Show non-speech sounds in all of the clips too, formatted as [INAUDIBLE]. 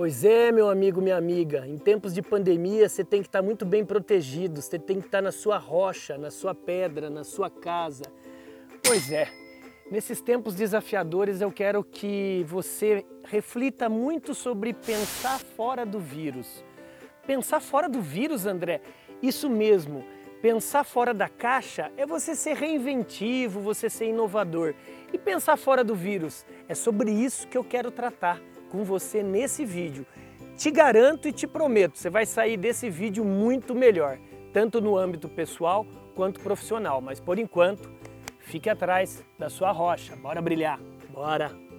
Pois é, meu amigo, minha amiga. Em tempos de pandemia, você tem que estar muito bem protegido. Você tem que estar na sua rocha, na sua pedra, na sua casa. Pois é. Nesses tempos desafiadores, eu quero que você reflita muito sobre pensar fora do vírus. Pensar fora do vírus, André, isso mesmo. Pensar fora da caixa é você ser reinventivo, você ser inovador. E pensar fora do vírus é sobre isso que eu quero tratar com você nesse vídeo. Te garanto e te prometo, você vai sair desse vídeo muito melhor, tanto no âmbito pessoal quanto profissional. Mas por enquanto, fique atrás da sua rocha. Bora brilhar. Bora!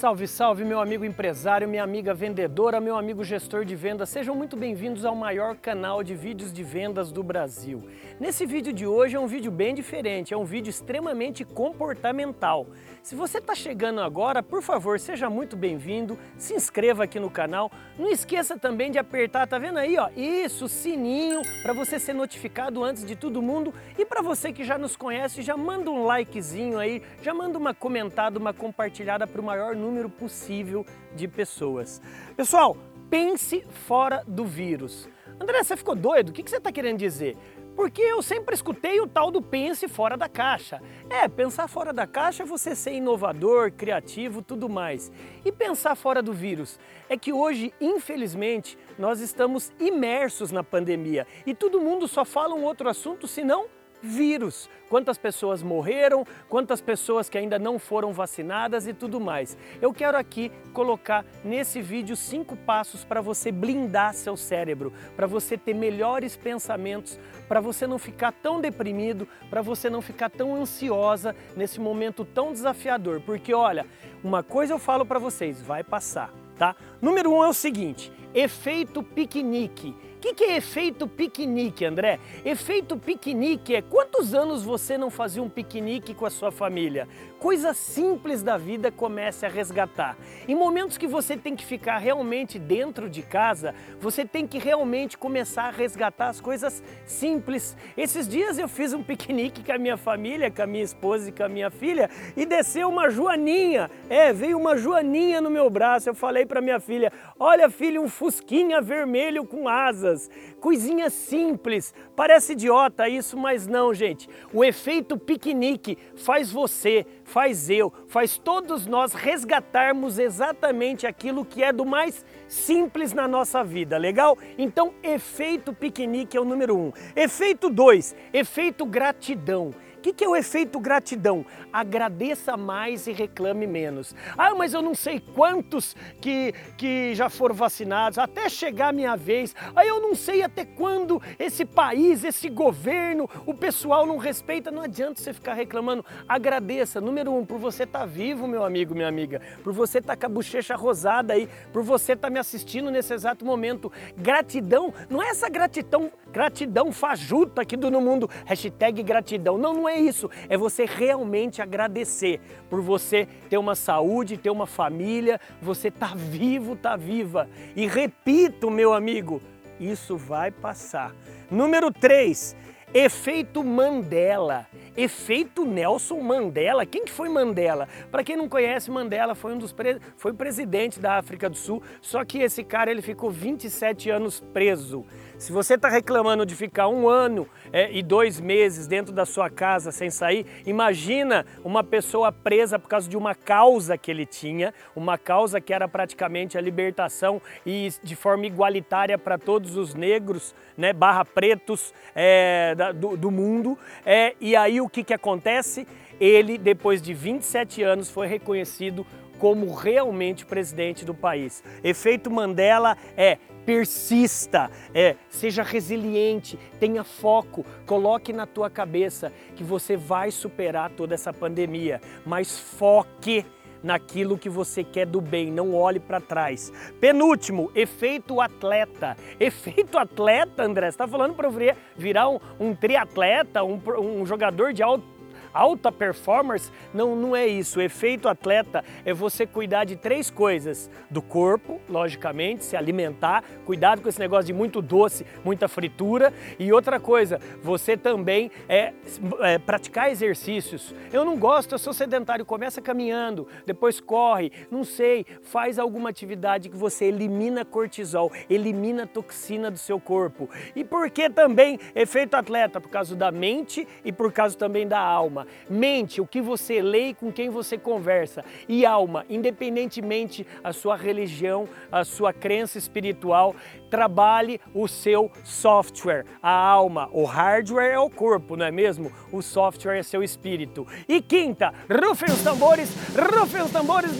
Salve, salve, meu amigo empresário, minha amiga vendedora, meu amigo gestor de vendas. Sejam muito bem-vindos ao maior canal de vídeos de vendas do Brasil. Nesse vídeo de hoje é um vídeo bem diferente, é um vídeo extremamente comportamental. Se você está chegando agora, por favor, seja muito bem-vindo, se inscreva aqui no canal. Não esqueça também de apertar, tá vendo aí, ó? Isso, sininho, para você ser notificado antes de todo mundo. E para você que já nos conhece, já manda um likezinho aí, já manda uma comentada, uma compartilhada para o maior número possível de pessoas. Pessoal, pense fora do vírus. André, você ficou doido? O que você está querendo dizer? Porque eu sempre escutei o tal do pense fora da caixa. É, pensar fora da caixa é você ser inovador, criativo, tudo mais. E pensar fora do vírus é que hoje, infelizmente, nós estamos imersos na pandemia e todo mundo só fala um outro assunto senão vírus, quantas pessoas morreram, quantas pessoas que ainda não foram vacinadas e tudo mais. Eu quero aqui colocar nesse vídeo cinco passos para você blindar seu cérebro, para você ter melhores pensamentos, para você não ficar tão deprimido, para você não ficar tão ansiosa nesse momento tão desafiador. Porque olha, uma coisa eu falo para vocês, vai passar, tá? Número um é o seguinte, efeito piquenique. O que, que é efeito piquenique, André? Efeito piquenique é quantos anos você não fazia um piquenique com a sua família? Coisas simples da vida comece a resgatar. Em momentos que você tem que ficar realmente dentro de casa, você tem que realmente começar a resgatar as coisas simples. Esses dias eu fiz um piquenique com a minha família, com a minha esposa e com a minha filha e desceu uma joaninha. É, veio uma joaninha no meu braço. Eu falei para minha filha: "Olha, filha, um fusquinha vermelho com asas coisas, coisinhas simples. Parece idiota isso, mas não, gente. O efeito piquenique faz você, faz eu, faz todos nós resgatarmos exatamente aquilo que é do mais simples na nossa vida, legal? Então, efeito piquenique é o número um. Efeito dois, efeito gratidão. O que, que, é o efeito gratidão? Agradeça mais e reclame menos. Ah, mas eu não sei quantos que, que já foram vacinados, até chegar a minha vez. Ah, eu não sei até quando esse país, esse governo, o pessoal não respeita. Não adianta você ficar reclamando. Agradeça, número um, por você estar tá vivo, meu amigo, minha amiga, por você estar tá com a bochecha rosada aí, por você estar tá me assistindo nesse exato momento. Gratidão, não é essa gratidão, gratidão fajuta aqui do no mundo, hashtag gratidão. Não, não é é isso, é você realmente agradecer por você ter uma saúde, ter uma família, você tá vivo, tá viva. E repito, meu amigo, isso vai passar. Número 3, efeito Mandela. Efeito Nelson Mandela. Quem que foi Mandela? Para quem não conhece, Mandela foi um dos pre... foi presidente da África do Sul, só que esse cara ele ficou 27 anos preso. Se você está reclamando de ficar um ano é, e dois meses dentro da sua casa sem sair, imagina uma pessoa presa por causa de uma causa que ele tinha, uma causa que era praticamente a libertação e de forma igualitária para todos os negros, né, barra pretos é, do, do, mundo. É, e aí o que, que acontece? Ele, depois de 27 anos, foi reconhecido como realmente presidente do país. Efeito Mandela é persista, é, seja resiliente, tenha foco, coloque na tua cabeça que você vai superar toda essa pandemia, mas foque naquilo que você quer do bem, não olhe para trás. Penúltimo, efeito atleta. [LAUGHS] Efeito atleta, André, você está falando para eu virar um, um triatleta, um, um jogador de alto Alta performance não, não é isso. O efeito atleta é você cuidar de três coisas: do corpo, logicamente, se alimentar, cuidado com esse negócio de muito doce, muita fritura. E outra coisa, você também é, é praticar exercícios. Eu não gosto, eu sou sedentário, começa caminhando, depois corre, não sei, faz alguma atividade que você elimina cortisol, elimina toxina do seu corpo. E por que também efeito atleta? Por causa da mente e por causa também da alma. Mente, o que você lê e com quem você conversa. E alma, independentemente a sua religião, a sua crença espiritual, trabalhe o seu software, a alma. O hardware é o corpo, não é mesmo? O software é seu espírito. E quinta, rufem os tambores, rufem os tambores,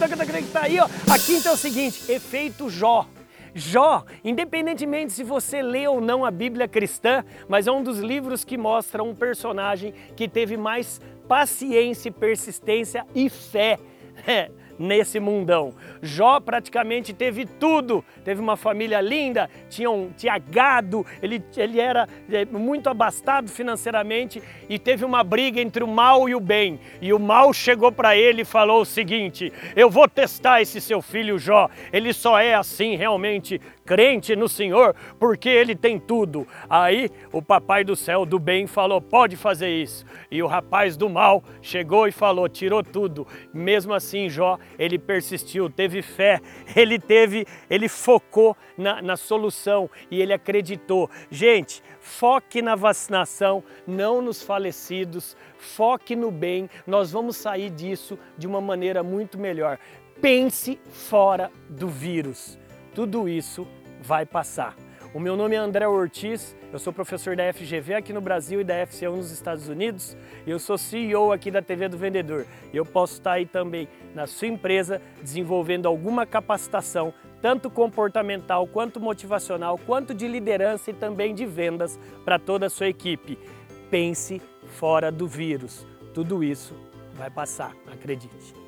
tá aí, ó. A quinta é o seguinte, efeito Jó. Jó, independentemente se você lê ou não a Bíblia cristã, mas é um dos livros que mostra um personagem que teve mais paciência, persistência e fé. [LAUGHS] nesse mundão. Jó praticamente teve tudo, teve uma família linda, tinha, um, tinha gado, ele, ele era é, muito abastado financeiramente e teve uma briga entre o mal e o bem. E o mal chegou para ele e falou o seguinte: Eu vou testar esse seu filho Jó, ele só é assim realmente crente no Senhor porque ele tem tudo. Aí o papai do céu do bem falou: pode fazer isso. E o rapaz do mal chegou e falou: tirou tudo. Mesmo assim, Jó, ele persistiu, teve fé, ele teve, ele focou na, na solução e ele acreditou. Gente, foque na vacinação, não nos falecidos, foque no bem, nós vamos sair disso de uma maneira muito melhor. Pense fora do vírus. Tudo isso vai passar. O meu nome é André Ortiz, eu sou professor da FGV aqui no Brasil e da FCU nos Estados Unidos e eu sou CEO aqui da TV do Vendedor. E eu posso estar aí também na sua empresa desenvolvendo alguma capacitação, tanto comportamental quanto motivacional, quanto de liderança e também de vendas para toda a sua equipe. Pense fora do vírus. Tudo isso vai passar, acredite.